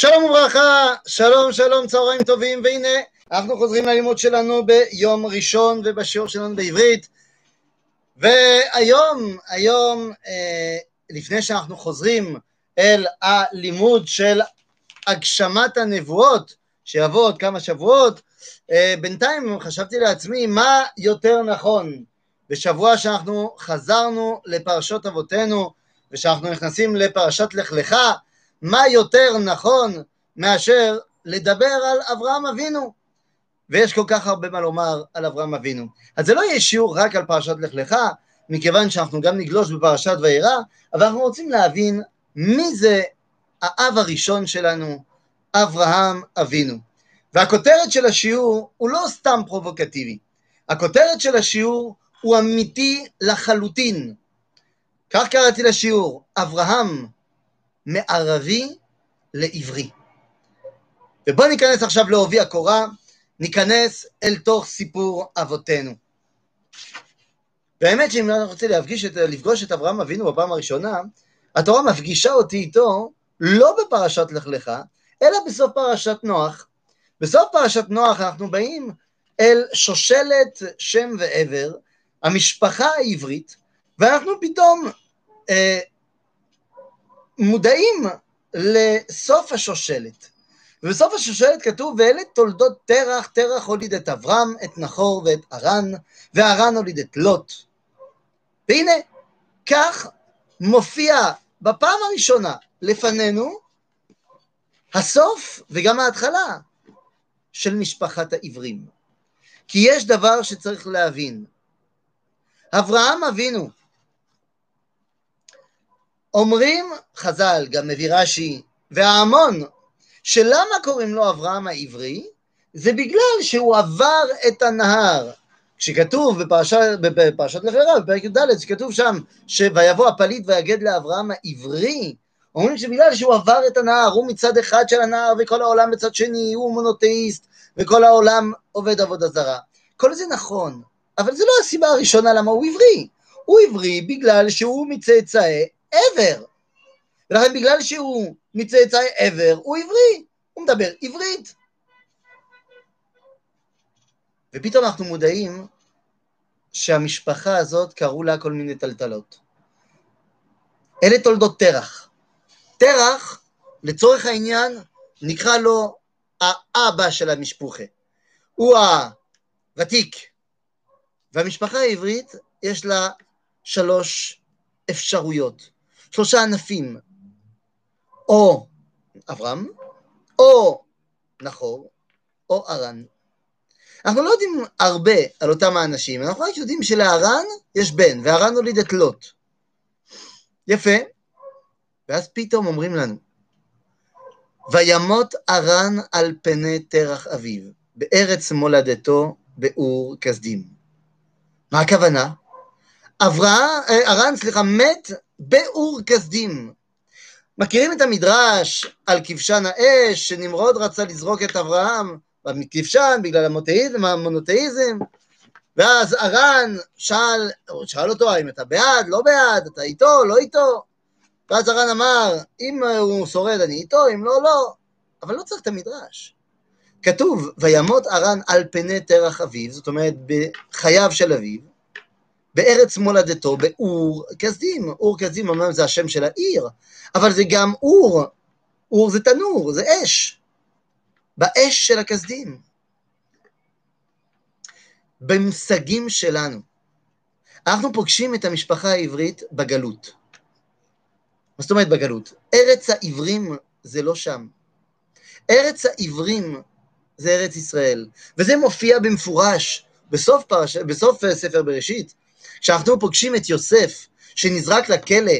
שלום וברכה, שלום שלום, צהריים טובים, והנה אנחנו חוזרים ללימוד שלנו ביום ראשון ובשיעור שלנו בעברית. והיום, היום, אה, לפני שאנחנו חוזרים אל הלימוד של הגשמת הנבואות שיבוא עוד כמה שבועות, אה, בינתיים חשבתי לעצמי מה יותר נכון? בשבוע שאנחנו חזרנו לפרשות אבותינו ושאנחנו נכנסים לפרשת לך לך מה יותר נכון מאשר לדבר על אברהם אבינו? ויש כל כך הרבה מה לומר על אברהם אבינו. אז זה לא יהיה שיעור רק על פרשת לך לך, מכיוון שאנחנו גם נגלוש בפרשת וירא, אבל אנחנו רוצים להבין מי זה האב הראשון שלנו, אברהם אבינו. והכותרת של השיעור הוא לא סתם פרובוקטיבי, הכותרת של השיעור הוא אמיתי לחלוטין. כך קראתי לשיעור, אברהם מערבי לעברי. ובואו ניכנס עכשיו לעובי הקורה, ניכנס אל תוך סיפור אבותינו. והאמת שאם אני רוצה להפגיש את, לפגוש את אברהם אבינו בפעם הראשונה, התורה מפגישה אותי איתו לא בפרשת לך לך, אלא בסוף פרשת נוח. בסוף פרשת נוח אנחנו באים אל שושלת שם ועבר, המשפחה העברית, ואנחנו פתאום אה, מודעים לסוף השושלת. ובסוף השושלת כתוב, ואלה תולדות תרח, תרח הוליד את אברהם, את נחור ואת ארן, וארן הוליד את לוט. והנה, כך מופיע בפעם הראשונה לפנינו הסוף וגם ההתחלה של משפחת העברים. כי יש דבר שצריך להבין. אברהם אבינו, אומרים חז"ל, גם מביא רש"י, וההמון, שלמה קוראים לו אברהם העברי? זה בגלל שהוא עבר את הנהר. כשכתוב בפרשת, בפרשת לך, בפרק י"ד, שכתוב שם, שויבוא הפליט ויגד לאברהם העברי, אומרים שבגלל שהוא עבר את הנהר, הוא מצד אחד של הנהר וכל העולם בצד שני, הוא מונותאיסט, וכל העולם עובד עבודה זרה. כל זה נכון, אבל זו לא הסיבה הראשונה למה הוא עברי. הוא עברי בגלל שהוא מצאצאי עבר. ולכן בגלל שהוא מצאצאי עבר, הוא עברי, הוא מדבר עברית. ופתאום אנחנו מודעים שהמשפחה הזאת קראו לה כל מיני טלטלות. אלה תולדות תרח. תרח, לצורך העניין, נקרא לו האבא של המשפוחה. הוא הוותיק. והמשפחה העברית יש לה שלוש אפשרויות. שלושה ענפים, או אברהם, או נחור, או ארן. אנחנו לא יודעים הרבה על אותם האנשים, אנחנו רק יודעים שלארן יש בן, וארן הוליד את לוט. יפה. ואז פתאום אומרים לנו, וימות ארן על פני תרח אביו, בארץ מולדתו באור כסדים. מה הכוונה? אברהם, אה, ארן, סליחה, מת באור כסדים. מכירים את המדרש על כבשן האש, שנמרוד רצה לזרוק את אברהם מכבשן בגלל המונותאיזם, המונותאיזם, ואז ארן שאל, שאל אותו האם אתה בעד, לא בעד, אתה איתו, לא איתו, ואז ארן אמר, אם הוא שורד אני איתו, אם לא, לא, אבל לא צריך את המדרש. כתוב, וימות ארן על פני תרח אביו, זאת אומרת בחייו של אביו, בארץ מולדתו, באור כסדים. אור כסדים אמנם זה השם של העיר, אבל זה גם אור. אור זה תנור, זה אש. באש של הכסדים. במושגים שלנו. אנחנו פוגשים את המשפחה העברית בגלות. מה זאת אומרת בגלות? ארץ העברים זה לא שם. ארץ העברים זה ארץ ישראל, וזה מופיע במפורש בסוף, פרש... בסוף ספר בראשית, כשאנחנו פוגשים את יוסף, שנזרק לכלא,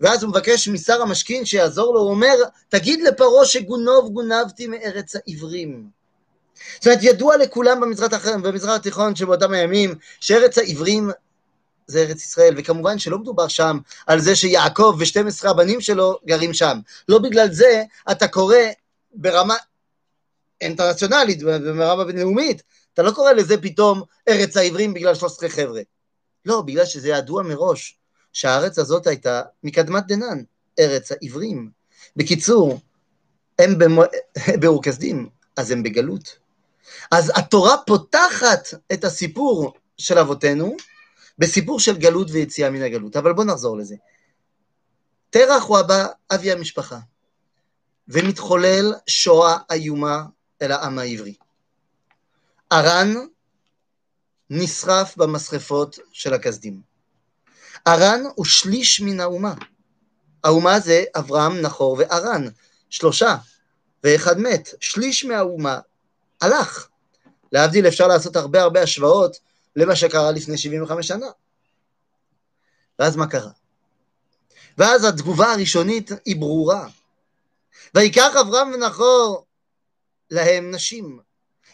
ואז הוא מבקש משר המשכין שיעזור לו, הוא אומר, תגיד לפרעה שגונוב גונבתי מארץ העברים. זאת אומרת, ידוע לכולם במזרח, התיכון שבאותם הימים, שארץ העברים זה ארץ ישראל, וכמובן שלא מדובר שם על זה שיעקב ו-12 הבנים שלו גרים שם. לא בגלל זה אתה קורא ברמה אינטרנציונלית, ברמה בינלאומית, אתה לא קורא לזה פתאום ארץ העברים בגלל 13 חבר'ה. לא, בגלל שזה ידוע מראש, שהארץ הזאת הייתה מקדמת דנן, ארץ העברים. בקיצור, הם במו... באור כסדים, אז הם בגלות. אז התורה פותחת את הסיפור של אבותינו בסיפור של גלות ויציאה מן הגלות. אבל בואו נחזור לזה. תרח הוא הבא, אבי המשפחה, ומתחולל שואה איומה אל העם העברי. ארן נשרף במשרפות של הכסדים. ארן הוא שליש מן האומה. האומה זה אברהם, נחור וארן, שלושה, ואחד מת. שליש מהאומה הלך. להבדיל, אפשר לעשות הרבה הרבה השוואות למה שקרה לפני 75 שנה. ואז מה קרה? ואז התגובה הראשונית היא ברורה. ויקח אברהם ונחור להם נשים.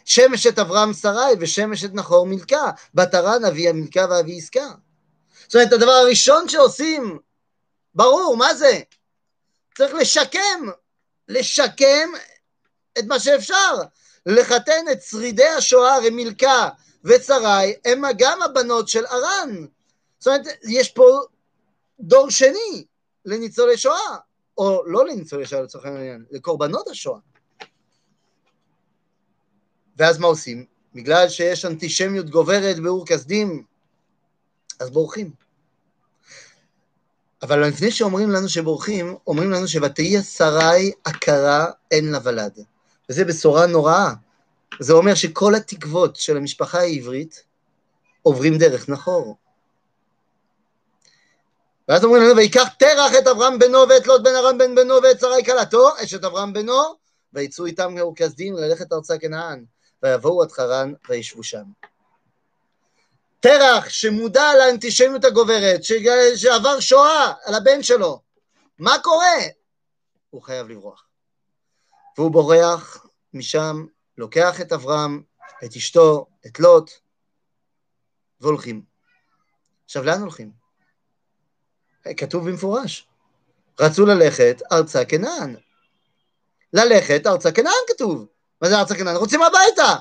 שמש את אברהם שרי ושמש את נחור מילכה. בת הרן אבי המילכה ואבי עסקה. זאת אומרת, הדבר הראשון שעושים, ברור, מה זה? צריך לשקם, לשקם את מה שאפשר. לחתן את שרידי השואה רמילכה ושרי, הם גם הבנות של ארן. זאת אומרת, יש פה דור שני לניצולי שואה, או לא לניצולי שואה לצורך העניין, לקורבנות השואה. ואז מה עושים? בגלל שיש אנטישמיות גוברת באור כסדים, אז בורחים. אבל לפני שאומרים לנו שבורחים, אומרים לנו שוותהי שרי עקרה אין לה ולד. וזו בשורה נוראה. זה אומר שכל התקוות של המשפחה העברית עוברים דרך נחור. ואז אומרים לנו, ויקח תרח את אברהם בנו ואת לוט בן ארם בן בנו ואת שרי כלתו, אשת אברהם בנו, ויצאו איתם כסדים ללכת ארצה כנען, ויבואו עד חרן וישבו שם. תרח שמודע לאנטישמיות הגוברת, שעבר שואה על הבן שלו, מה קורה? הוא חייב לברוח. והוא בורח משם, לוקח את אברהם, את אשתו, את לוט, והולכים. עכשיו, לאן הולכים? כתוב במפורש, רצו ללכת ארצה כנען. ללכת ארצה כנען כתוב. מה זה ארצה כנען? רוצים הביתה.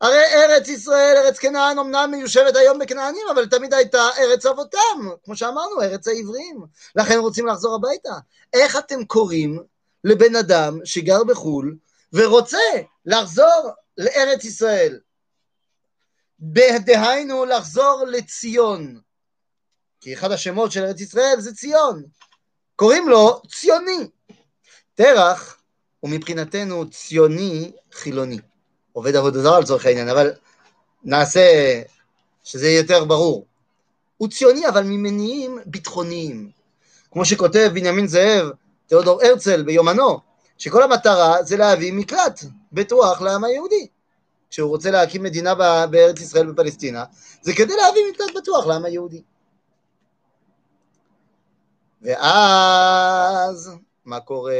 הרי ארץ ישראל, ארץ כנען, אמנם מיושבת היום בכנענים, אבל תמיד הייתה ארץ אבותם, כמו שאמרנו, ארץ העברים. לכן רוצים לחזור הביתה. איך אתם קוראים לבן אדם שגר בחו"ל ורוצה לחזור לארץ ישראל? דהיינו לחזור לציון. כי אחד השמות של ארץ ישראל זה ציון. קוראים לו ציוני. תרח הוא מבחינתנו ציוני חילוני. עובד עבודה זרה לצורך העניין, אבל נעשה שזה יהיה יותר ברור. הוא ציוני אבל ממניעים ביטחוניים. כמו שכותב בנימין זאב, תיאודור הרצל ביומנו, שכל המטרה זה להביא מקלט בטוח לעם היהודי. כשהוא רוצה להקים מדינה בארץ ישראל בפלסטינה, זה כדי להביא מקלט בטוח לעם היהודי. ואז, מה קורה?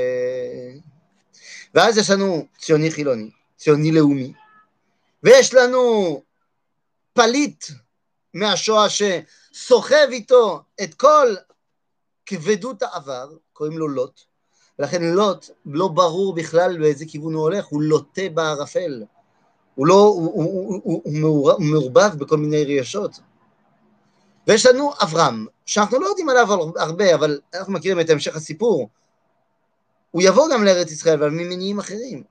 ואז יש לנו ציוני חילוני, ציוני לאומי, ויש לנו פליט מהשואה שסוחב איתו את כל כבדות העבר, קוראים לו לוט, ולכן לוט לא ברור בכלל באיזה כיוון הוא הולך, הוא לוטה בערפל, הוא, לא, הוא, הוא, הוא, הוא, הוא מעורבב בכל מיני רגשות. ויש לנו אברהם, שאנחנו לא יודעים עליו הרבה, אבל אנחנו מכירים את המשך הסיפור. הוא יבוא גם לארץ ישראל, אבל ממניעים אחרים.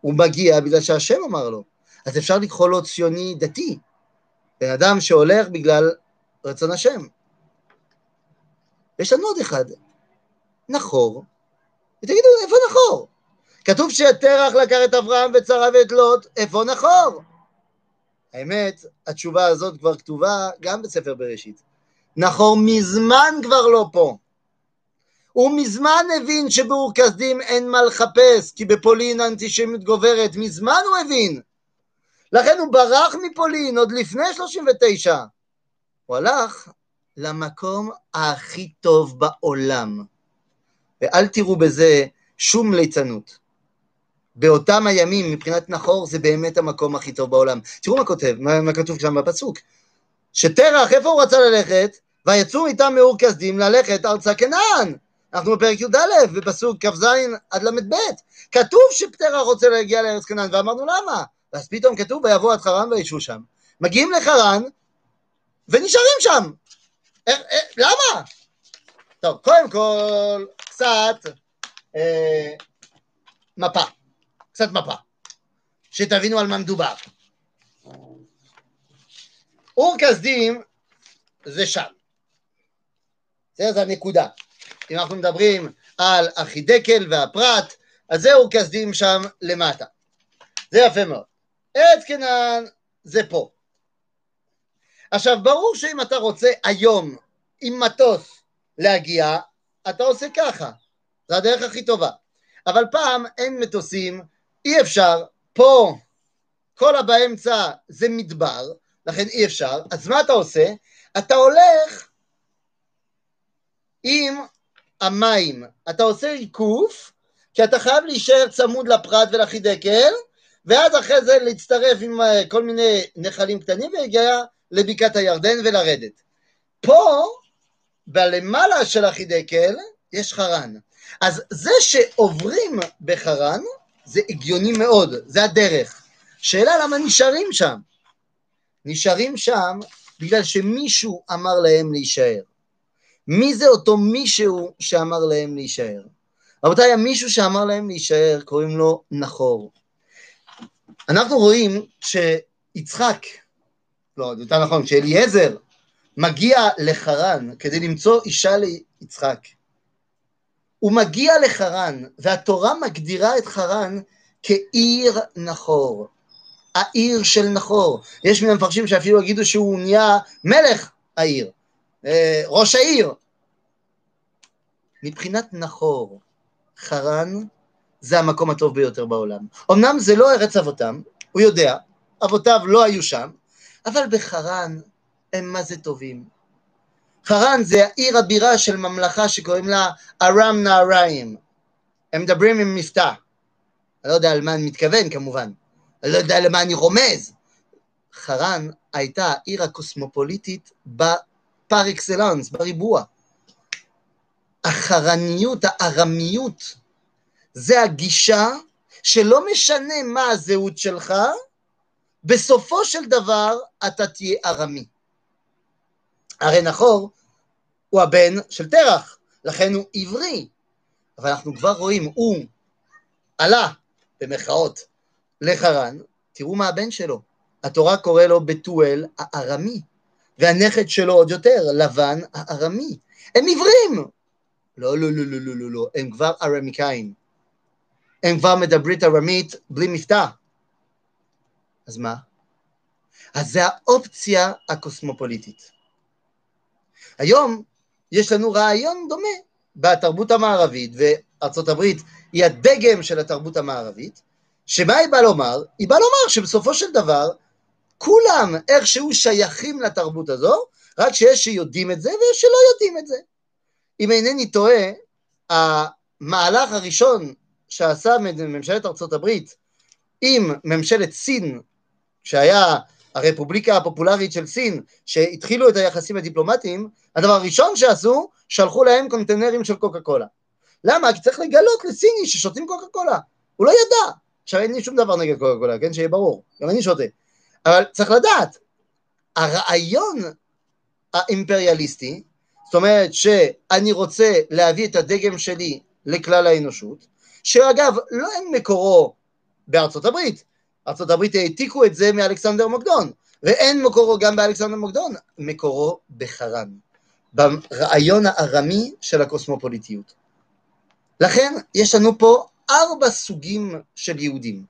הוא מגיע בגלל שהשם אמר לו. אז אפשר לקרוא לו ציוני דתי, בן אדם שהולך בגלל רצון השם. יש לנו עוד אחד, נחור, ותגידו, איפה נחור? כתוב שתרח לקח את אברהם וצרה ואת לוט, איפה נחור? האמת, התשובה הזאת כבר כתובה גם בספר בראשית. נחור מזמן כבר לא פה. הוא מזמן הבין שבאור כסדים אין מה לחפש, כי בפולין האנטישמיות גוברת, מזמן הוא הבין. לכן הוא ברח מפולין עוד לפני 39. הוא הלך למקום הכי טוב בעולם. ואל תראו בזה שום ליצנות. באותם הימים, מבחינת נחור, זה באמת המקום הכי טוב בעולם. תראו מה כותב, מה, מה כתוב שם בפסוק. שתרח, איפה הוא רצה ללכת? ויצאו איתם מאור כסדים ללכת ארצה כנען. אנחנו בפרק י"א, בפסוק כ"ז עד ל"ב. כתוב שתרח רוצה להגיע לארץ כנען, ואמרנו למה? ואז פתאום כתוב ויבואו עד חרן וישבו שם. מגיעים לחרן ונשארים שם. איך, איך, למה? טוב, קודם כל, קצת אה, מפה, קצת מפה, שתבינו על מה מדובר. אור כסדים זה שם. זה הנקודה. אם אנחנו מדברים על החידקל והפרט, אז זה אור כסדים שם למטה. זה יפה מאוד. ארץ כנען זה פה. עכשיו, ברור שאם אתה רוצה היום עם מטוס להגיע, אתה עושה ככה. זה הדרך הכי טובה. אבל פעם אין מטוסים, אי אפשר, פה כל הבאמצע זה מדבר, לכן אי אפשר, אז מה אתה עושה? אתה הולך עם המים, אתה עושה עיקוף, כי אתה חייב להישאר צמוד לפרט ולחידקל, ואז אחרי זה להצטרף עם אה, כל מיני נחלים קטנים ולהגיע לבקעת הירדן ולרדת. פה, בלמעלה של החידקל, יש חרן. אז זה שעוברים בחרן, זה הגיוני מאוד, זה הדרך. שאלה למה נשארים שם? נשארים שם בגלל שמישהו אמר להם להישאר. מי זה אותו מישהו שאמר להם להישאר? רבותיי, המישהו שאמר להם להישאר, קוראים לו נחור. אנחנו רואים שיצחק, לא, יותר נכון, שאליעזר מגיע לחרן כדי למצוא אישה ליצחק. הוא מגיע לחרן, והתורה מגדירה את חרן כעיר נחור. העיר של נחור. יש מן המפרשים שאפילו יגידו שהוא נהיה מלך העיר, ראש העיר. מבחינת נחור, חרן זה המקום הטוב ביותר בעולם. אמנם זה לא ארץ אבותם, הוא יודע, אבותיו לא היו שם, אבל בחרן הם מה זה טובים. חרן זה העיר הבירה של ממלכה שקוראים לה ארם נהריים. הם מדברים עם מבטא. אני לא יודע על מה אני מתכוון כמובן. אני לא יודע למה אני רומז. חרן הייתה העיר הקוסמופוליטית בפר אקסלנס, בריבוע. החרניות, הארמיות, זה הגישה שלא משנה מה הזהות שלך, בסופו של דבר אתה תהיה ארמי. הרי נחור הוא הבן של תרח, לכן הוא עברי. אבל אנחנו כבר רואים, הוא עלה, במרכאות, לחרן, תראו מה הבן שלו. התורה קורא לו בתואל הארמי, והנכד שלו עוד יותר, לבן הארמי. הם עיוורים! לא, לא, לא, לא, לא, לא, לא, הם כבר ארמיקאים. הם כבר מדברית ארמית בלי מבטא. אז מה? אז זה האופציה הקוסמופוליטית. היום יש לנו רעיון דומה בתרבות המערבית, וארצות הברית היא הדגם של התרבות המערבית, שמה היא באה לומר? היא באה לומר שבסופו של דבר כולם איכשהו שייכים לתרבות הזו, רק שיש שיודעים את זה ויש שלא יודעים את זה. אם אינני טועה, המהלך הראשון שעשה ממשלת ארצות הברית עם ממשלת סין, שהיה הרפובליקה הפופולרית של סין, שהתחילו את היחסים הדיפלומטיים, הדבר הראשון שעשו, שלחו להם קונטיינרים של קוקה קולה. למה? כי צריך לגלות לסיני ששותים קוקה קולה. הוא לא ידע. עכשיו אין לי שום דבר נגד קוקה קולה, כן? שיהיה ברור. גם אני שותה. אבל צריך לדעת, הרעיון האימפריאליסטי, זאת אומרת שאני רוצה להביא את הדגם שלי לכלל האנושות, שאגב, לא אין מקורו בארצות הברית, ארצות הברית העתיקו את זה מאלכסנדר מוקדון, ואין מקורו גם באלכסנדר מוקדון, מקורו בחרן, ברעיון הארמי של הקוסמופוליטיות. לכן יש לנו פה ארבע סוגים של יהודים.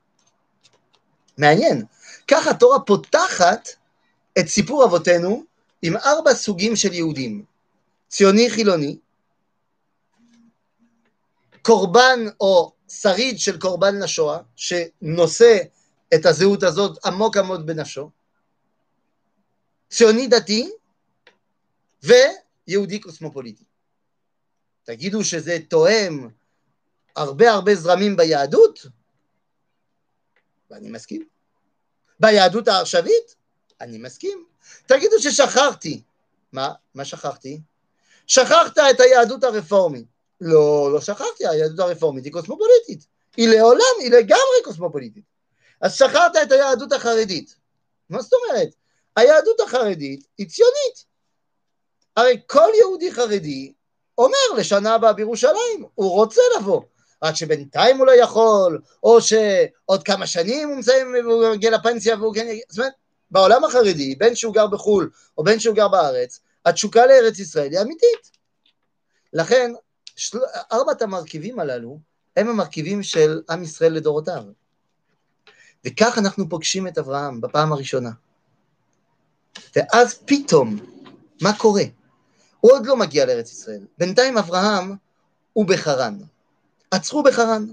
מעניין, ככה התורה פותחת את סיפור אבותינו עם ארבע סוגים של יהודים. ציוני חילוני, קורבן או שריד של קורבן לשואה, שנושא את הזהות הזאת עמוק עמוק בנפשו, ציוני דתי ויהודי קוסמופוליטי. תגידו שזה תואם הרבה הרבה זרמים ביהדות? ואני מסכים. ביהדות העכשווית? אני מסכים. תגידו ששכחתי. מה? מה שכחתי? שכחת את היהדות הרפורמית. לא, לא שכחתי, היהדות הרפורמית היא קוסמופוליטית. היא לעולם, היא לגמרי קוסמופוליטית. אז שכחת את היהדות החרדית. מה זאת אומרת? היהדות החרדית היא ציונית. הרי כל יהודי חרדי אומר לשנה הבאה בירושלים, הוא רוצה לבוא. רק שבינתיים הוא לא יכול, או שעוד כמה שנים הוא מסיים והוא מגיע לפנסיה והוא כן זאת אומרת, בעולם החרדי, בין שהוא גר בחו"ל או בין שהוא גר בארץ, התשוקה לארץ ישראל היא אמיתית. לכן, של... ארבעת המרכיבים הללו הם המרכיבים של עם ישראל לדורותיו. וכך אנחנו פוגשים את אברהם בפעם הראשונה. ואז פתאום, מה קורה? הוא עוד לא מגיע לארץ ישראל. בינתיים אברהם הוא בחרן. עצרו בחרן.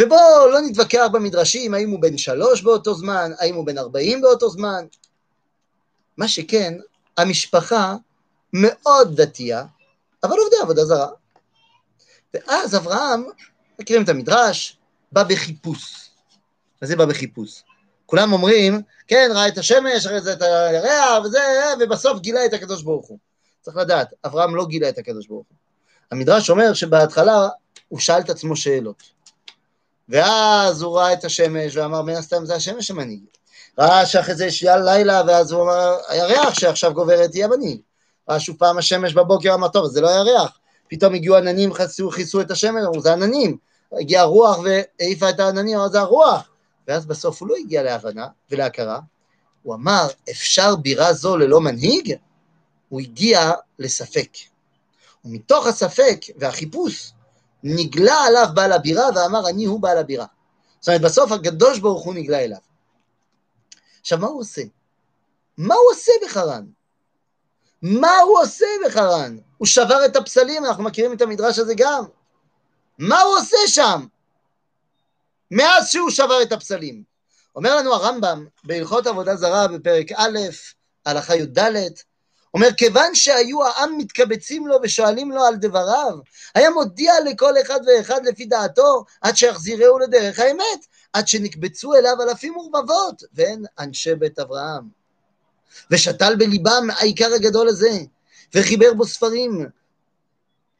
ובואו לא נתווכח במדרשים האם הוא בן שלוש באותו זמן, האם הוא בן ארבעים באותו זמן. מה שכן, המשפחה מאוד דתייה, אבל עובדי עבודה זרה. ואז אברהם, מכירים את המדרש, בא בחיפוש. מה זה בא בחיפוש? כולם אומרים, כן, ראה את השמש, ראה את הירח, וזה, ובסוף גילה את הקדוש ברוך הוא. צריך לדעת, אברהם לא גילה את הקדוש ברוך הוא. המדרש אומר שבהתחלה הוא שאל את עצמו שאלות. ואז הוא ראה את השמש ואמר, מן הסתם זה השמש המנהיג. ראה שאחרי זה יש לילה, ואז הוא אמר, הירח שעכשיו גוברת היא המנהיג. ראה שוב פעם השמש בבוקר, אמר, טוב, זה לא הירח. פתאום הגיעו עננים, כיסו, כיסו את השמש, אמרו, זה עננים. הגיעה רוח והעיפה את העננים, אמר, זה הרוח. ואז בסוף הוא לא הגיע להבנה ולהכרה, הוא אמר, אפשר בירה זו ללא מנהיג? הוא הגיע לספק. ומתוך הספק והחיפוש, נגלה עליו בעל הבירה ואמר, אני הוא בעל הבירה. זאת אומרת, בסוף הקדוש ברוך הוא נגלה אליו. עכשיו, מה הוא עושה? מה הוא עושה בחרן? מה הוא עושה בחרן? הוא שבר את הפסלים, אנחנו מכירים את המדרש הזה גם. מה הוא עושה שם? מאז שהוא שבר את הפסלים. אומר לנו הרמב"ם בהלכות עבודה זרה בפרק א', הלכה י"ד, אומר, כיוון שהיו העם מתקבצים לו ושואלים לו על דבריו, היה מודיע לכל אחד ואחד לפי דעתו, עד שיחזירהו לדרך האמת, עד שנקבצו אליו אלפים ורבבות, והן אנשי בית אברהם. ושתל בליבם העיקר הגדול הזה, וחיבר בו ספרים.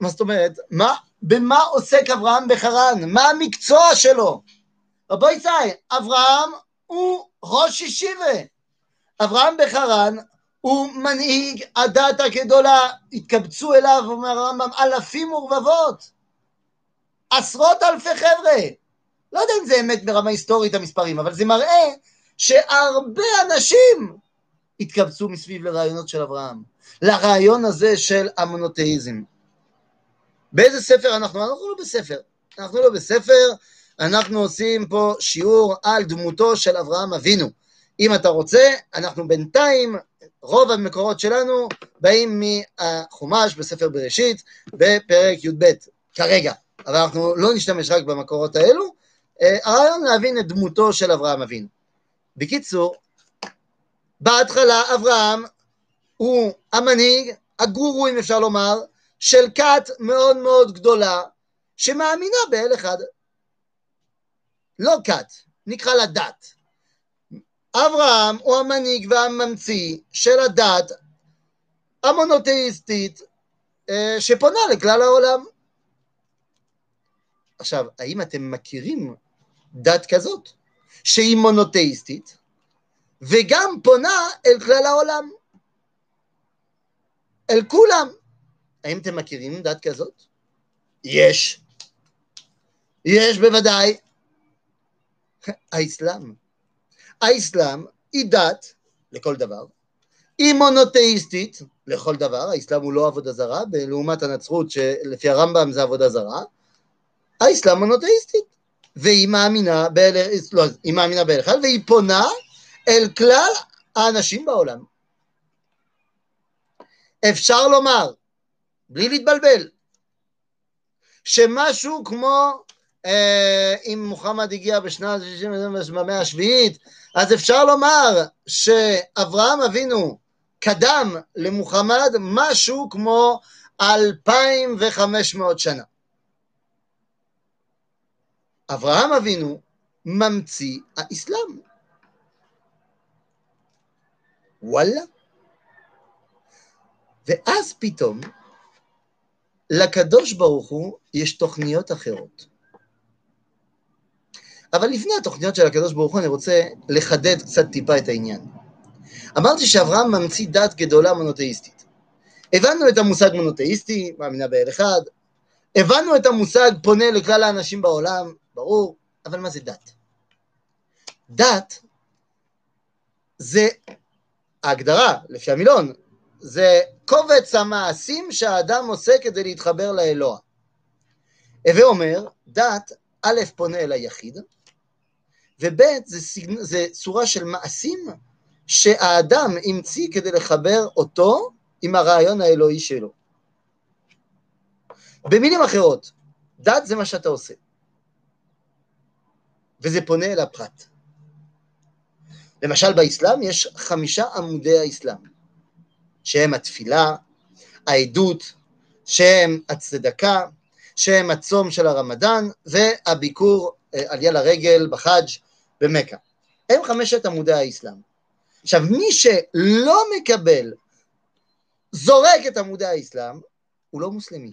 מה זאת אומרת? מה, במה עוסק אברהם בחרן? מה המקצוע שלו? רבו יצאי, אברהם הוא ראש ישיבה. אברהם בחרן הוא מנהיג הדת הגדולה, התקבצו אליו, אומר הרמב"ם, אלפים ורבבות. עשרות אלפי חבר'ה. לא יודע אם זה אמת ברמה היסטורית המספרים, אבל זה מראה שהרבה אנשים התקבצו מסביב לרעיונות של אברהם, לרעיון הזה של המונותאיזם. באיזה ספר אנחנו? אנחנו לא בספר. אנחנו לא בספר, אנחנו עושים פה שיעור על דמותו של אברהם אבינו. אם אתה רוצה, אנחנו בינתיים, רוב המקורות שלנו באים מהחומש בספר בראשית, בפרק י"ב, כרגע. אבל אנחנו לא נשתמש רק במקורות האלו, אה, הרעיון להבין את דמותו של אברהם אבינו. בקיצור, בהתחלה אברהם הוא המנהיג, הגורו אם אפשר לומר, של כת מאוד מאוד גדולה, שמאמינה באל אחד. לא כת, נקרא לה דת. אברהם הוא המנהיג והממציא של הדת המונותאיסטית אה, שפונה לכלל העולם. עכשיו, האם אתם מכירים דת כזאת, שהיא מונותאיסטית, וגם פונה אל כלל העולם, אל כולם? האם אתם מכירים דת כזאת? יש. יש בוודאי. האסלאם. האסלאם היא דת לכל דבר, היא מונותאיסטית לכל דבר, האסלאם הוא לא עבודה זרה, לעומת הנצרות שלפי הרמב"ם זה עבודה זרה, האסלאם מונותאיסטית, והיא מאמינה באל, לא, היא מאמינה באל אחד, והיא פונה אל כלל האנשים בעולם. אפשר לומר, בלי להתבלבל, שמשהו כמו אם מוחמד הגיע בשנת במאה השביעית, אז אפשר לומר שאברהם אבינו קדם למוחמד משהו כמו 2,500 שנה. אברהם אבינו ממציא האסלאם. וואלה. ואז פתאום לקדוש ברוך הוא יש תוכניות אחרות. אבל לפני התוכניות של הקדוש ברוך הוא אני רוצה לחדד קצת טיפה את העניין. אמרתי שאברהם ממציא דת גדולה מונותאיסטית. הבנו את המושג מונותאיסטי, מאמינה באל אחד, הבנו את המושג פונה לכלל האנשים בעולם, ברור, אבל מה זה דת? דת זה ההגדרה, לפי המילון, זה קובץ המעשים שהאדם עושה כדי להתחבר לאלוה. הווה אומר, דת, א', פונה אל היחיד, וב', זה, זה צורה של מעשים שהאדם המציא כדי לחבר אותו עם הרעיון האלוהי שלו. במילים אחרות, דת זה מה שאתה עושה, וזה פונה אל הפרט. למשל באסלאם יש חמישה עמודי האסלאם, שהם התפילה, העדות, שהם הצדקה, שהם הצום של הרמדאן והביקור אה, עלייה לרגל בחאג' במכה. הם חמשת עמודי האסלאם. עכשיו, מי שלא מקבל, זורק את עמודי האסלאם, הוא לא מוסלמי.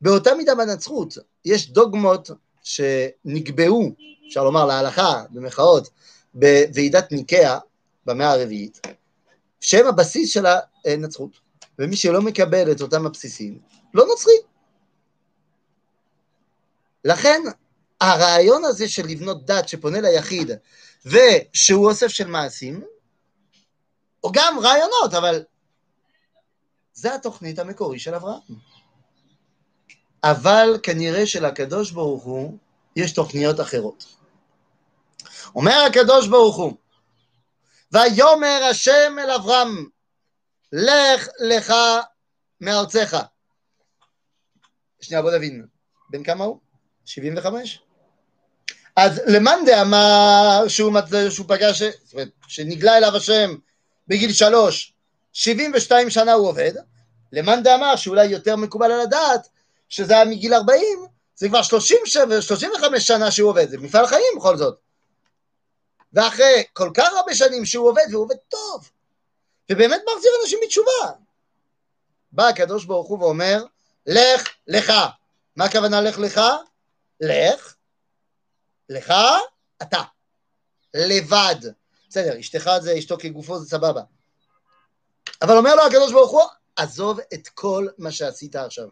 באותה מידה בנצרות יש דוגמות שנקבעו, אפשר לומר להלכה, במחאות, בוועידת ניקאה במאה הרביעית, שהם הבסיס של הנצרות, ומי שלא מקבל את אותם הבסיסים, לא נוצרי. לכן הרעיון הזה של לבנות דת שפונה ליחיד ושהוא אוסף של מעשים, או גם רעיונות, אבל זה התוכנית המקורי של אברהם. אבל כנראה שלקדוש ברוך הוא יש תוכניות אחרות. אומר הקדוש ברוך הוא, ויאמר השם אל אברהם, לך לך מארצך. שנייה, בוא נבין, בן כמה הוא? 75? אז למאן דאמר שהוא, שהוא פגש, זאת אומרת, שנגלה אליו השם בגיל שלוש, 72 שנה הוא עובד, למאן דאמר שאולי יותר מקובל על הדעת, שזה היה מגיל 40, זה כבר 30, 35 שנה שהוא עובד, זה מפעל חיים בכל זאת. ואחרי כל כך הרבה שנים שהוא עובד, והוא עובד טוב, ובאמת מחזיר אנשים בתשובה. בא הקדוש ברוך הוא ואומר, לך לך. מה הכוונה לך לך? לך, לך, אתה. לבד. בסדר, אשתך זה אשתו כגופו זה סבבה. אבל אומר לו הקדוש ברוך הוא, עזוב את כל מה שעשית עכשיו.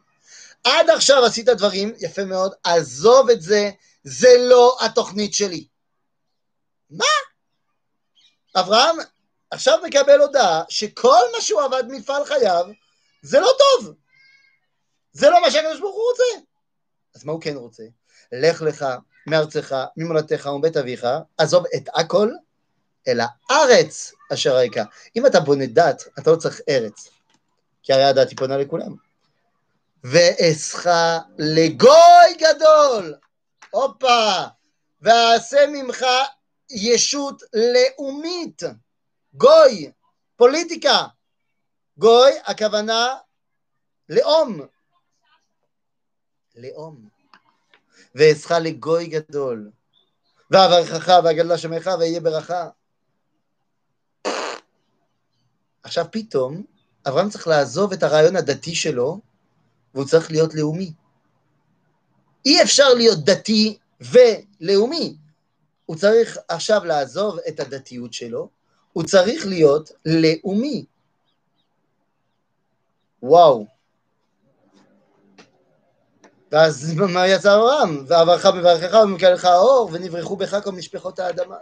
עד עכשיו עשית דברים, יפה מאוד, עזוב את זה, זה לא התוכנית שלי. מה? אברהם עכשיו מקבל הודעה שכל מה שהוא עבד מפעל חייו זה לא טוב. זה לא מה שהקדוש ברוך הוא רוצה. אז מה הוא כן רוצה? לך לך מארצך, ממולדתך ומבית אביך, עזוב את הכל, אלא ארץ אשר ריקה. אם אתה בונה דת, אתה לא צריך ארץ, כי הרי הדת היא פונה לכולם. ואעשך לגוי גדול, הופה, ואעשה ממך ישות לאומית, גוי, פוליטיקה. גוי, הכוונה לאום. לאום. ואעשך לגוי גדול, ואברכך ואגדלה שמך ואהיה ברכה. עכשיו פתאום אברהם צריך לעזוב את הרעיון הדתי שלו, והוא צריך להיות לאומי. אי אפשר להיות דתי ולאומי. הוא צריך עכשיו לעזוב את הדתיות שלו, הוא צריך להיות לאומי. וואו. ואז מה יצא אברהם? ואברך מברכך ומקלך האור, ונברחו בך כל משפחות האדמה.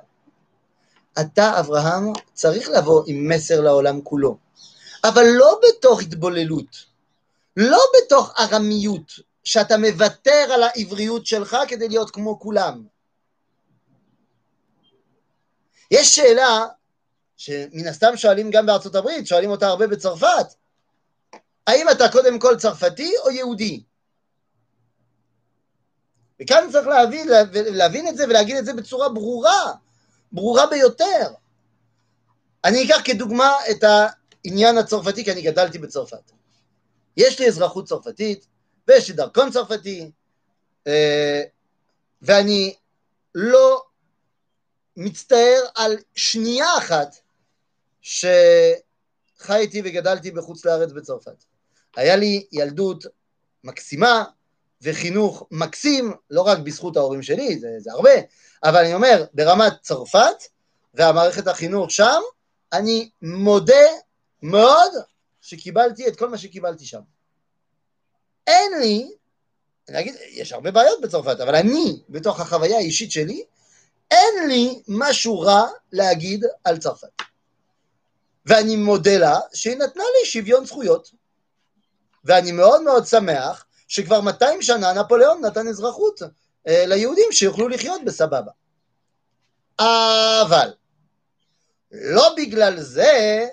אתה, אברהם, צריך לבוא עם מסר לעולם כולו, אבל לא בתוך התבוללות, לא בתוך ארמיות, שאתה מוותר על העבריות שלך כדי להיות כמו כולם. יש שאלה שמן הסתם שואלים גם בארצות הברית, שואלים אותה הרבה בצרפת, האם אתה קודם כל צרפתי או יהודי? וכאן צריך להבין, להבין את זה ולהגיד את זה בצורה ברורה, ברורה ביותר. אני אקח כדוגמה את העניין הצרפתי, כי אני גדלתי בצרפת. יש לי אזרחות צרפתית, ויש לי דרכון צרפתי, אה, ואני לא מצטער על שנייה אחת שחייתי וגדלתי בחוץ לארץ בצרפת. היה לי ילדות מקסימה וחינוך מקסים, לא רק בזכות ההורים שלי, זה, זה הרבה, אבל אני אומר, ברמת צרפת והמערכת החינוך שם, אני מודה מאוד שקיבלתי את כל מה שקיבלתי שם. אין לי אני אגיד, יש הרבה בעיות בצרפת, אבל אני, בתוך החוויה האישית שלי, אין לי משהו רע להגיד על צרפת. ואני מודה לה שהיא נתנה לי שוויון זכויות. ואני מאוד מאוד שמח שכבר 200 שנה נפוליאון נתן אזרחות אה, ליהודים שיוכלו לחיות בסבבה. אבל לא בגלל זה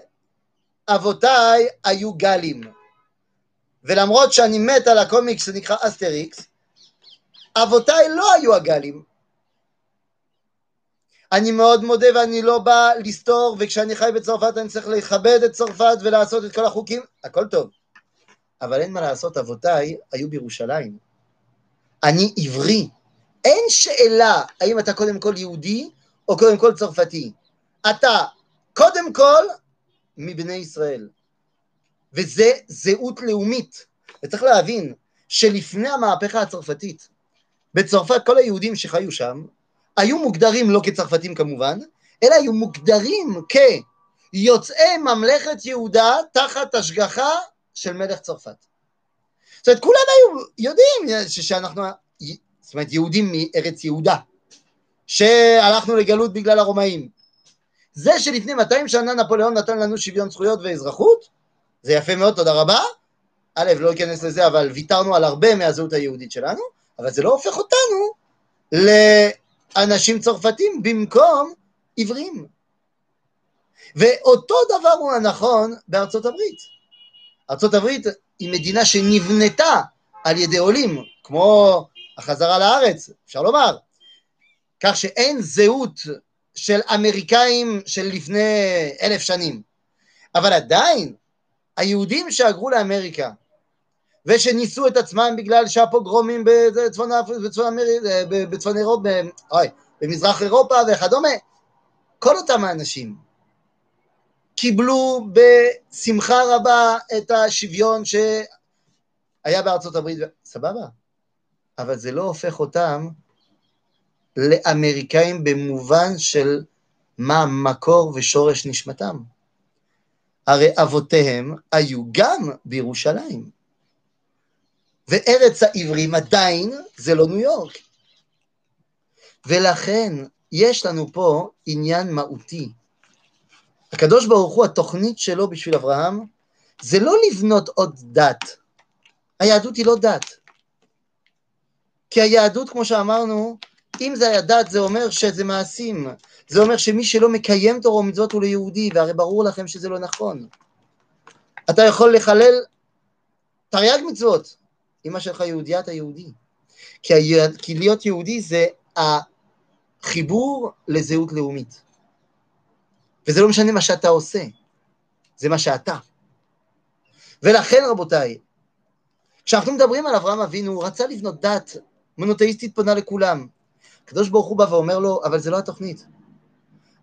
אבותיי היו גלים. ולמרות שאני מת על הקומיקס שנקרא אסטריקס, אבותיי לא היו הגלים. אני מאוד מודה ואני לא בא לסתור, וכשאני חי בצרפת אני צריך לכבד את צרפת ולעשות את כל החוקים, הכל טוב. אבל אין מה לעשות, אבותיי היו בירושלים. אני עברי. אין שאלה האם אתה קודם כל יהודי או קודם כל צרפתי. אתה קודם כל מבני ישראל. וזה זהות לאומית. וצריך להבין שלפני המהפכה הצרפתית, בצרפת כל היהודים שחיו שם, היו מוגדרים לא כצרפתים כמובן, אלא היו מוגדרים כיוצאי ממלכת יהודה תחת השגחה של מלך צרפת. זאת אומרת, כולם היו יודעים שאנחנו, זאת אומרת, יהודים מארץ יהודה, שהלכנו לגלות בגלל הרומאים. זה שלפני 200 שנה נפוליאון נתן לנו שוויון זכויות ואזרחות, זה יפה מאוד, תודה רבה. א', לא אכנס לזה, אבל ויתרנו על הרבה מהזהות היהודית שלנו, אבל זה לא הופך אותנו לאנשים צרפתים במקום עברים. ואותו דבר הוא הנכון בארצות הברית. הברית היא מדינה שנבנתה על ידי עולים, כמו החזרה לארץ, אפשר לומר, כך שאין זהות של אמריקאים של לפני אלף שנים. אבל עדיין, היהודים שהגרו לאמריקה, ושניסו את עצמם בגלל שהפוגרומים בצפון, בצפון, בצפון אירופה, אוי, במזרח אירופה וכדומה, כל אותם האנשים קיבלו בשמחה רבה את השוויון שהיה בארצות הברית, סבבה, אבל זה לא הופך אותם לאמריקאים במובן של מה מקור ושורש נשמתם. הרי אבותיהם היו גם בירושלים. וארץ העברים עדיין זה לא ניו יורק. ולכן יש לנו פה עניין מהותי. הקדוש ברוך הוא, התוכנית שלו בשביל אברהם, זה לא לבנות עוד דת. היהדות היא לא דת. כי היהדות, כמו שאמרנו, אם זה היה דת, זה אומר שזה מעשים. זה אומר שמי שלא מקיים תורה ומצוות הוא ליהודי, לא והרי ברור לכם שזה לא נכון. אתה יכול לחלל תרי"ג מצוות, אמא שלך יהודייה, אתה יהודי. כי, ה... כי להיות יהודי זה החיבור לזהות לאומית. וזה לא משנה מה שאתה עושה, זה מה שאתה. ולכן רבותיי, כשאנחנו מדברים על אברהם אבינו, הוא רצה לבנות דת מונותאיסטית פונה לכולם. הקדוש ברוך הוא בא ואומר לו, אבל זה לא התוכנית.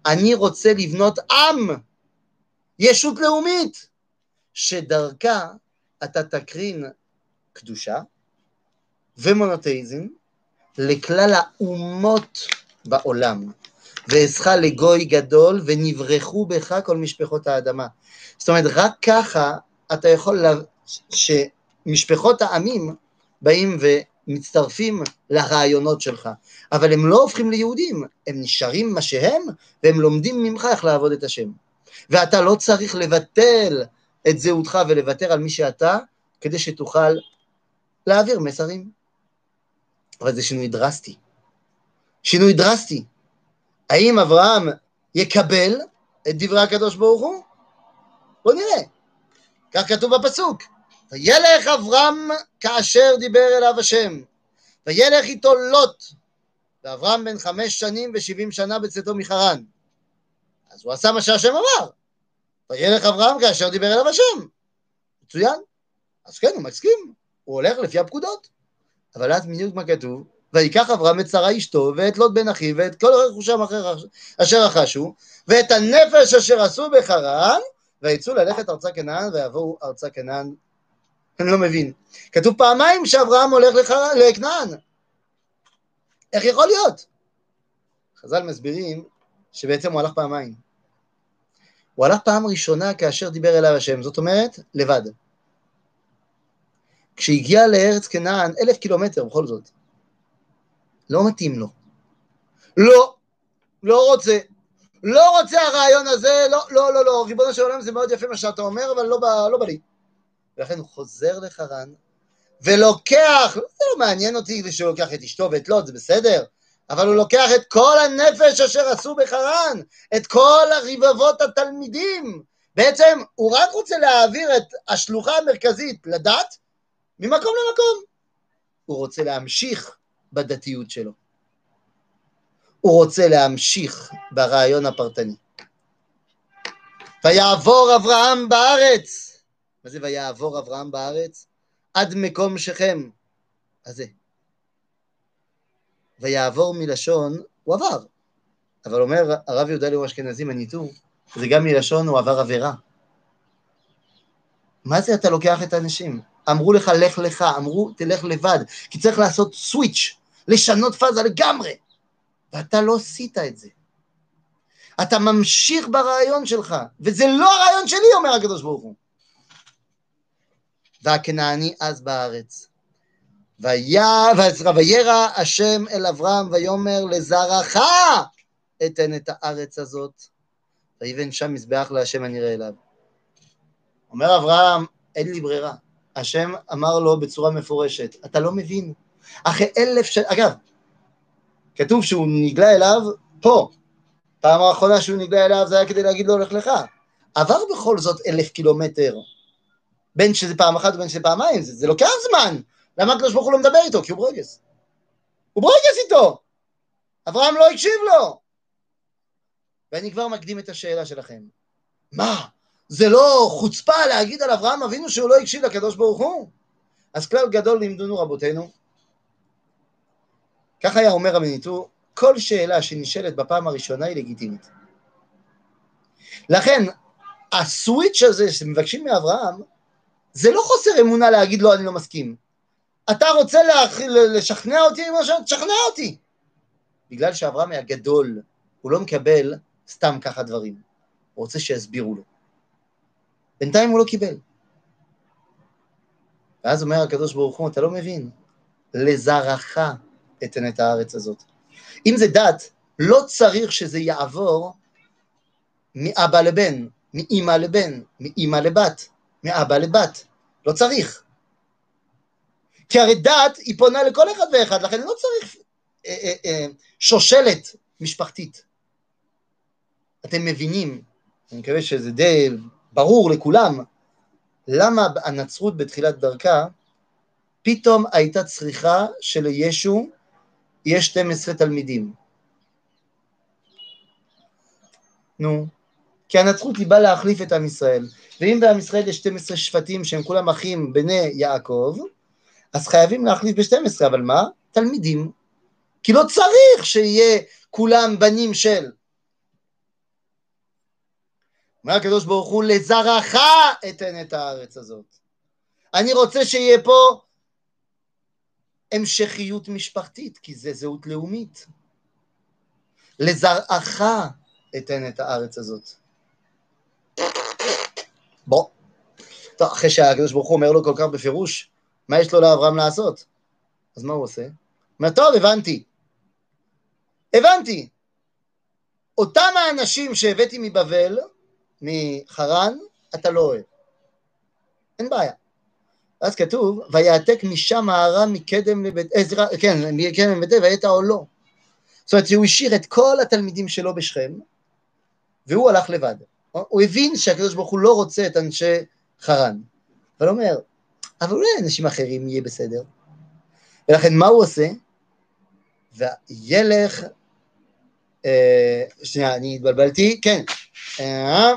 אני רוצה לבנות עם, ישות לאומית, שדרכה אתה תקרין קדושה ומונותאיזם לכלל האומות בעולם. ואעשך לגוי גדול ונברחו בך כל משפחות האדמה. זאת אומרת, רק ככה אתה יכול, לה... שמשפחות העמים באים ומצטרפים לרעיונות שלך. אבל הם לא הופכים ליהודים, הם נשארים מה שהם, והם לומדים ממך איך לעבוד את השם. ואתה לא צריך לבטל את זהותך ולוותר על מי שאתה, כדי שתוכל להעביר מסרים. אבל זה שינוי דרסטי. שינוי דרסטי. האם אברהם יקבל את דברי הקדוש ברוך הוא? בואו נראה. כך כתוב בפסוק. וילך אברהם כאשר דיבר אליו השם, וילך איתו לוט, ואברהם בן חמש שנים ושבעים שנה בצאתו מחרן. אז הוא עשה מה שהשם אמר. וילך אברהם כאשר דיבר אליו השם. מצוין. אז כן, הוא מסכים. הוא הולך לפי הפקודות. אבל אז בדיוק מה כתוב? ויקח אברהם את שרה אשתו, ואת לוט בן אחיו, ואת כל רכושם אשר רכשו, ואת הנפש אשר עשו בחרן, ויצאו ללכת ארצה כנען, ויבואו ארצה כנען. אני לא מבין. כתוב פעמיים שאברהם הולך לחר... לכנען. איך יכול להיות? חז"ל מסבירים שבעצם הוא הלך פעמיים. הוא הלך פעם ראשונה כאשר דיבר אליו השם, זאת אומרת, לבד. כשהגיע לארץ כנען, אלף קילומטר בכל זאת, לא מתאים לו. לא, לא רוצה. לא רוצה הרעיון הזה, לא, לא, לא, לא, ריבונו של עולם זה מאוד יפה מה שאתה אומר, אבל לא, לא בא לי. ולכן הוא חוזר לחרן, ולוקח, זה לא מעניין אותי שהוא לוקח את אשתו ואת לוט, זה בסדר, אבל הוא לוקח את כל הנפש אשר עשו בחרן, את כל הרבבות התלמידים. בעצם הוא רק רוצה להעביר את השלוחה המרכזית לדת ממקום למקום. הוא רוצה להמשיך בדתיות שלו. הוא רוצה להמשיך ברעיון הפרטני. ויעבור אברהם בארץ. מה זה ויעבור אברהם בארץ? עד מקום שכם. אז זה. ויעבור מלשון, הוא עבר. אבל אומר הרב יהודה ליאור אשכנזי מניטו, זה גם מלשון הוא עבר עבירה. מה זה אתה לוקח את האנשים? אמרו לך לך לך, אמרו תלך לבד, כי צריך לעשות סוויץ', לשנות פאזה לגמרי. ואתה לא עשית את זה. אתה ממשיך ברעיון שלך, וזה לא הרעיון שלי, אומר הקדוש ברוך הוא. והכנעני אז בארץ. וירא השם אל אברהם ויאמר לזרעך אתן את הארץ הזאת, ויבן שם מזבח להשם הנראה אליו. אומר אברהם, אין לי ברירה. השם אמר לו בצורה מפורשת, אתה לא מבין. אחרי אלף שנים, אגב, כתוב שהוא נגלה אליו פה. פעם האחרונה שהוא נגלה אליו זה היה כדי להגיד לו הולך לך. עבר בכל זאת אלף קילומטר. בין שזה פעם אחת ובין שזה פעמיים, זה, זה לוקח זמן. למה הקדוש ברוך הוא לא מדבר איתו? כי הוא ברוגס. הוא ברוגס איתו! אברהם לא הקשיב לו! ואני כבר מקדים את השאלה שלכם. מה? זה לא חוצפה להגיד על אברהם אבינו שהוא לא הקשיב לקדוש ברוך הוא? אז כלל גדול לימדונו רבותינו, כך היה אומר המניטור, כל שאלה שנשאלת בפעם הראשונה היא לגיטימית. לכן, הסוויץ' הזה שמבקשים מאברהם, זה לא חוסר אמונה להגיד לו אני לא מסכים. אתה רוצה לשכנע אותי עם משהו? תשכנע אותי. בגלל שאברהם היה גדול, הוא לא מקבל סתם ככה דברים. הוא רוצה שיסבירו לו. בינתיים הוא לא קיבל. ואז אומר הקדוש ברוך הוא, אתה לא מבין, לזרעך אתן את הארץ הזאת. אם זה דת, לא צריך שזה יעבור מאבא לבן, מאימא לבן, מאימא לבת, מאבא לבת. לא צריך. כי הרי דת היא פונה לכל אחד ואחד, לכן לא צריך אה, אה, אה, שושלת משפחתית. אתם מבינים, אני מקווה שזה די ברור לכולם, למה הנצרות בתחילת דרכה פתאום הייתה צריכה שלישו יש 12 תלמידים. נו, כי הנצרות היא באה להחליף את עם ישראל, ואם בעם ישראל יש 12 שבטים שהם כולם אחים בני יעקב, אז חייבים להחליף ב-12, אבל מה? תלמידים. כי לא צריך שיהיה כולם בנים של. אומר הקדוש ברוך הוא, לזרעך אתן את הארץ הזאת. אני רוצה שיהיה פה המשכיות משפחתית, כי זה זהות לאומית. לזרעך אתן את הארץ הזאת. בוא. טוב, אחרי שהקדוש ברוך הוא אומר לו כל כך בפירוש, מה יש לו לאברהם לעשות? אז מה הוא עושה? אומר, טוב, הבנתי. הבנתי. אותם האנשים שהבאתי מבבל, מחרן, אתה לא אוהב. אין בעיה. אז כתוב, ויעתק משם הארם מקדם לבית, עזרא, כן, מקדם לבית ויתע או לא. זאת אומרת, הוא השאיר את כל התלמידים שלו בשכם, והוא הלך לבד. הוא הבין שהקדוש ברוך הוא לא רוצה את אנשי חרן. אבל אומר, אבל אולי אנשים אחרים יהיה בסדר. ולכן מה הוא עושה? וילך, אה, שנייה, אני התבלבלתי, כן. אה,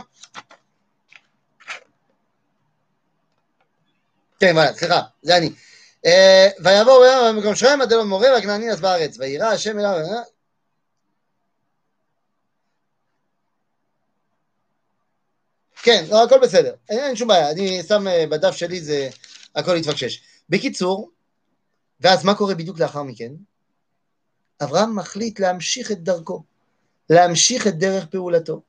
כן, סליחה, זה אני. אה, ויבוא במקום שלהם, עד אלון מורה והכנעני אז בארץ. וירא השם אליו, אה? כן, לא, הכל בסדר, אין, שום בעיה, אני שם אה, בדף שלי, זה הכל יתפקשש. בקיצור, ואז מה קורה בדיוק לאחר מכן? אברהם מחליט להמשיך את דרכו, להמשיך את דרך פעולתו.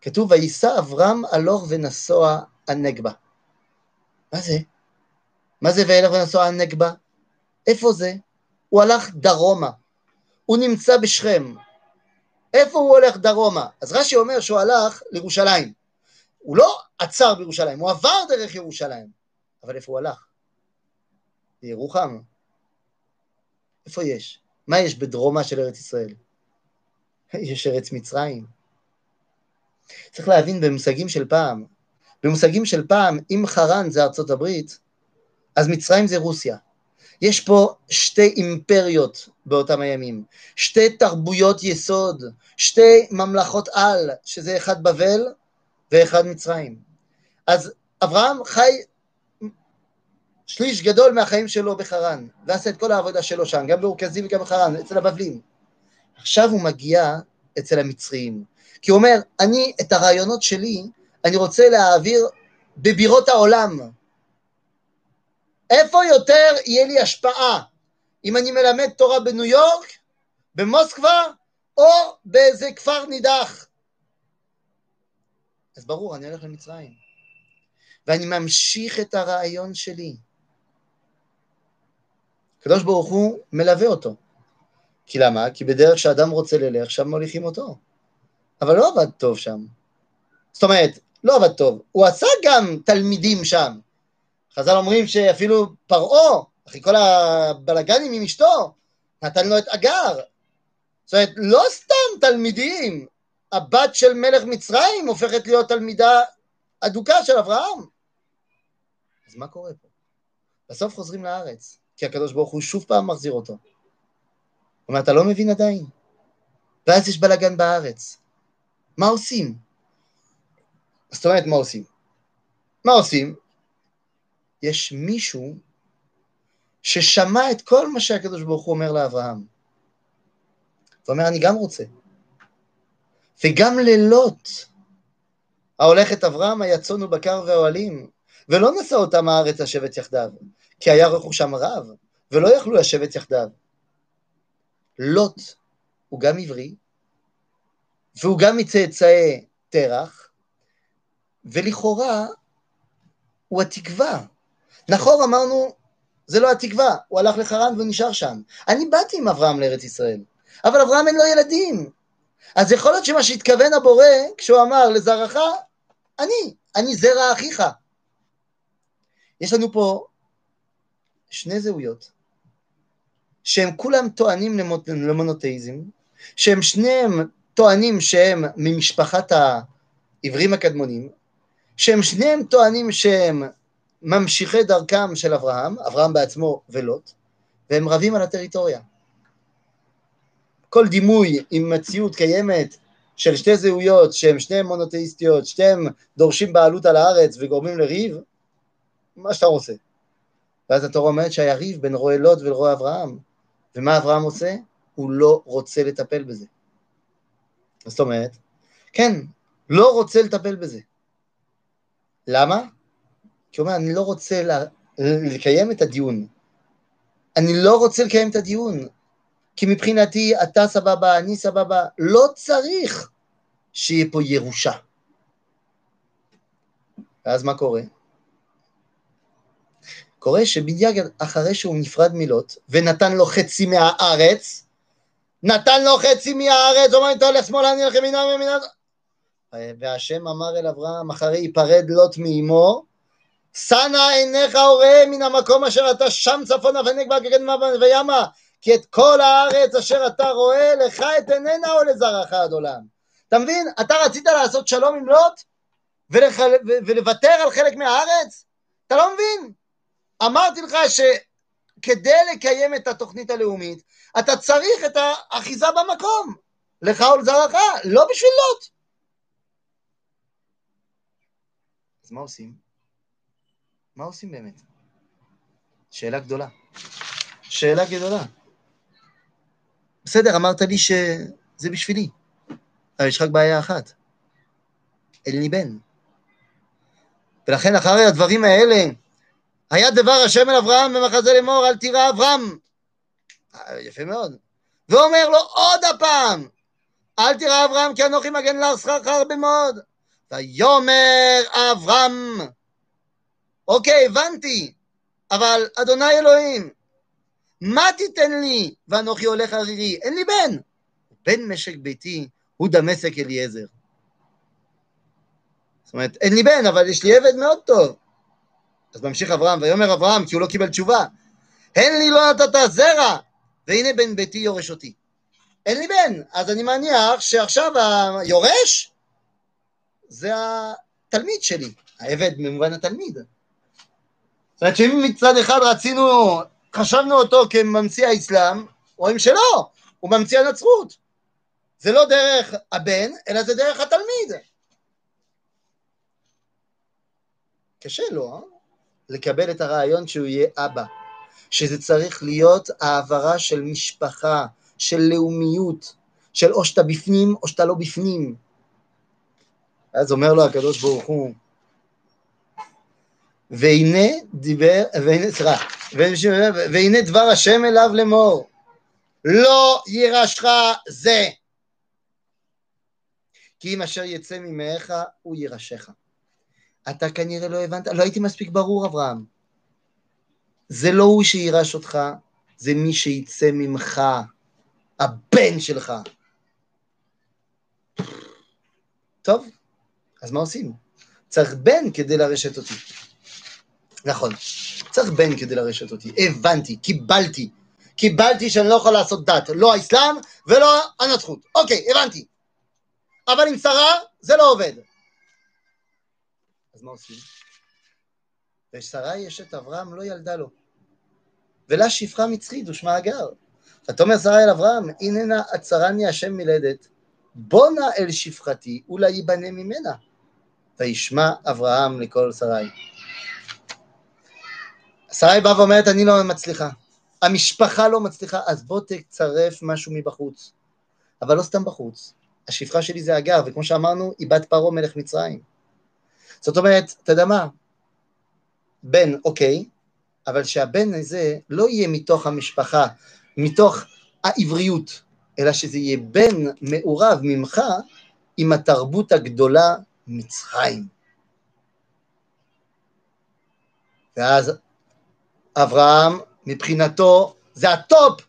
כתוב, ויישא אברהם הלוך ונסוע הנגבה. מה זה? מה זה וילך ונסוע הנגבה? איפה זה? הוא הלך דרומה. הוא נמצא בשכם. איפה הוא הולך דרומה? אז רש"י אומר שהוא הלך לירושלים. הוא לא עצר בירושלים, הוא עבר דרך ירושלים. אבל איפה הוא הלך? לירוחם. איפה יש? מה יש בדרומה של ארץ ישראל? יש ארץ מצרים. צריך להבין במושגים של פעם. במושגים של פעם, אם חרן זה ארצות הברית, אז מצרים זה רוסיה. יש פה שתי אימפריות באותם הימים, שתי תרבויות יסוד, שתי ממלכות על, שזה אחד בבל ואחד מצרים. אז אברהם חי שליש גדול מהחיים שלו בחרן, ועשה את כל העבודה שלו שם, גם באורכזים וגם בחרן, אצל הבבלים. עכשיו הוא מגיע אצל המצריים, כי הוא אומר, אני את הרעיונות שלי, אני רוצה להעביר בבירות העולם. איפה יותר יהיה לי השפעה? אם אני מלמד תורה בניו יורק, במוסקבה, או באיזה כפר נידח. אז ברור, אני הולך למצרים. ואני ממשיך את הרעיון שלי. הקדוש ברוך הוא מלווה אותו. כי למה? כי בדרך שאדם רוצה ללך, שם מוליכים אותו. אבל לא עבד טוב שם. זאת אומרת, לא עבד טוב. הוא עשה גם תלמידים שם. חז"ל אומרים שאפילו פרעה, אחרי כל הבלגנים עם אשתו, נתן לו את אגר. זאת אומרת, לא סתם תלמידים. הבת של מלך מצרים הופכת להיות תלמידה אדוקה של אברהם. אז מה קורה פה? בסוף חוזרים לארץ, כי הקדוש ברוך הוא שוב פעם מחזיר אותו. הוא אומר, אתה לא מבין עדיין. ואז יש בלאגן בארץ. מה עושים? זאת אומרת, מה עושים? מה עושים? יש מישהו ששמע את כל מה שהקדוש ברוך הוא אומר לאברהם. ואומר, אני גם רוצה. וגם ללוט, ההולכת אברהם, היצון ובקר והאוהלים, ולא נשא אותם הארץ לשבת יחדיו, כי היה רכושם רב, ולא יכלו לשבת יחדיו. לוט הוא גם עברי, והוא גם מצאצאי תרח, ולכאורה הוא התקווה. נחור אמרנו, זה לא התקווה, הוא הלך לחרן ונשאר שם. אני באתי עם אברהם לארץ ישראל, אבל אברהם אין לו ילדים. אז יכול להיות שמה שהתכוון הבורא, כשהוא אמר לזרעך, אני, אני זרע אחיך. יש לנו פה שני זהויות, שהם כולם טוענים למונותאיזם, שהם שניהם טוענים שהם ממשפחת העברים הקדמונים, שהם שניהם טוענים שהם ממשיכי דרכם של אברהם, אברהם בעצמו ולוט, והם רבים על הטריטוריה. כל דימוי עם מציאות קיימת של שתי זהויות שהן שתיהן מונותאיסטיות, שתיהן דורשים בעלות על הארץ וגורמים לריב, מה שאתה רוצה. ואז התורה אומרת שהיה ריב בין רועי לוט ולרועי אברהם, ומה אברהם עושה? הוא לא רוצה לטפל בזה. זאת אומרת, כן, לא רוצה לטפל בזה. למה? כי הוא אומר, אני לא רוצה לה, לקיים את הדיון. אני לא רוצה לקיים את הדיון, כי מבחינתי אתה סבבה, אני סבבה, לא צריך שיהיה פה ירושה. ואז מה קורה? קורה שבדיוק אחרי שהוא נפרד מלוט ונתן לו חצי מהארץ, נתן לו חצי מהארץ, אומר אתה הולך שמאלה, אני הולך ימינה וימינה. והשם אמר אל אברהם, אחרי ייפרד לוט מאמו, שנא עיניך וראה מן המקום אשר אתה שם צפונה ונגבה כקדמה וימה, כי את כל הארץ אשר אתה רואה, לך את עיננה או לזרעך עד עולם. אתה מבין? אתה רצית לעשות שלום עם לוט ולח... ולוותר על חלק מהארץ? אתה לא מבין? אמרתי לך שכדי לקיים את התוכנית הלאומית, אתה צריך את האחיזה במקום, לך ולזרעך, לא בשביל לוט. אז מה עושים? מה עושים באמת? שאלה גדולה. שאלה גדולה. בסדר, אמרת לי שזה בשבילי, אבל יש רק בעיה אחת, אין לי בן. ולכן אחרי הדברים האלה, היה דבר השם אל אברהם במחזה לאמור, אל תירא אברהם. יפה מאוד. ואומר לו עוד הפעם, אל תירא אברהם כי אנוכי מגן לך שכרך הרבה מאוד. ויאמר אברהם, אוקיי, הבנתי. אבל אדוני אלוהים, מה תיתן לי ואנוכי הולך ערירי? אין לי בן. בן משק ביתי הוא דמשק אליעזר. זאת אומרת, אין לי בן, אבל יש לי עבד מאוד טוב. אז ממשיך אברהם, ויאמר אברהם, כי הוא לא קיבל תשובה, הן לי לא נתת זרע, והנה בן ביתי יורש אותי. אין לי בן, אז אני מניח שעכשיו היורש זה התלמיד שלי, העבד במובן התלמיד. זאת אומרת שאם מצד אחד רצינו, חשבנו אותו כממציא האסלאם, רואים שלא, הוא ממציא הנצרות. זה לא דרך הבן, אלא זה דרך התלמיד. קשה לו, אה? לקבל את הרעיון שהוא יהיה אבא. שזה צריך להיות העברה של משפחה, של לאומיות, של או שאתה בפנים או שאתה לא בפנים. אז אומר לו הקדוש ברוך הוא, והנה דיבר, והנה, סליחה, והנה דבר השם אליו לאמור, לא יירשך זה, כי אם אשר יצא ממאיך הוא יירשך. אתה כנראה לא הבנת, לא הייתי מספיק ברור אברהם. זה לא הוא שיירש אותך, זה מי שיצא ממך, הבן שלך. טוב, אז מה עושים? צריך בן כדי לרשת אותי. נכון, צריך בן כדי לרשת אותי. הבנתי, קיבלתי. קיבלתי שאני לא יכול לעשות דת, לא האסלאם ולא הנצחות. אוקיי, הבנתי. אבל עם שרה זה לא עובד. אז מה עושים? ושרה יש את אברהם לא ילדה לו. ולה שפחה מצחית ושמה הגר. ותאמר שרה אל אברהם, הננה עצרני השם מלדת, בונה אל שפחתי, אולי ייבנה ממנה. וישמע אברהם לכל שרי. שרי באה ואומרת, אני לא מצליחה. המשפחה לא מצליחה, אז בוא תצרף משהו מבחוץ. אבל לא סתם בחוץ. השפחה שלי זה הגר, וכמו שאמרנו, היא בת פרעה מלך מצרים. זאת אומרת, אתה יודע מה? בן, אוקיי, אבל שהבן הזה לא יהיה מתוך המשפחה, מתוך העבריות, אלא שזה יהיה בן מעורב ממך עם התרבות הגדולה מצרים. ואז אברהם, מבחינתו, זה הטופ,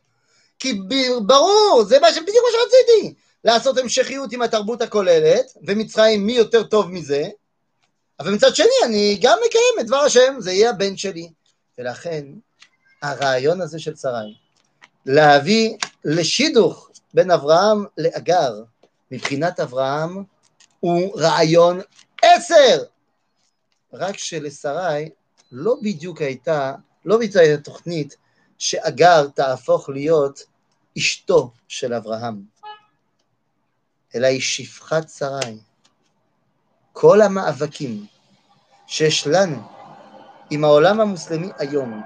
כי ברור, זה מה, בדיוק מה שרציתי, לעשות המשכיות עם התרבות הכוללת, ומצרים מי יותר טוב מזה, אבל מצד שני אני גם מקיים את דבר השם, זה יהיה הבן שלי. ולכן הרעיון הזה של שרי, להביא לשידוך בין אברהם להגר, מבחינת אברהם הוא רעיון עשר, רק שלשרי לא בדיוק הייתה, לא בדיוק הייתה תוכנית שאגר תהפוך להיות אשתו של אברהם, אלא היא שפחת שרי. כל המאבקים שיש לנו עם העולם המוסלמי היום,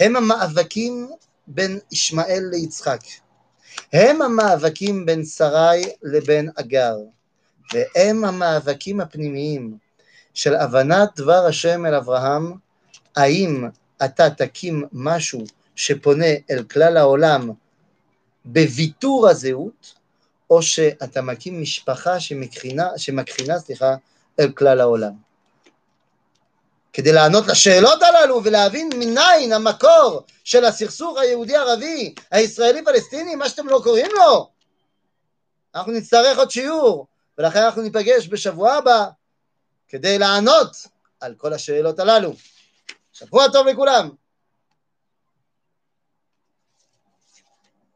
הם המאבקים בין ישמעאל ליצחק, הם המאבקים בין שרי לבין אגר, והם המאבקים הפנימיים של הבנת דבר השם אל אברהם, האם אתה תקים משהו שפונה אל כלל העולם בוויתור הזהות, או שאתה מקים משפחה שמקרינה, שמקרינה סליחה, אל כלל העולם. כדי לענות לשאלות הללו ולהבין מניין המקור של הסכסוך היהודי-ערבי, הישראלי-פלסטיני, מה שאתם לא קוראים לו, אנחנו נצטרך עוד שיעור, ולכן אנחנו ניפגש בשבוע הבא כדי לענות על כל השאלות הללו. שבוע טוב לכולם.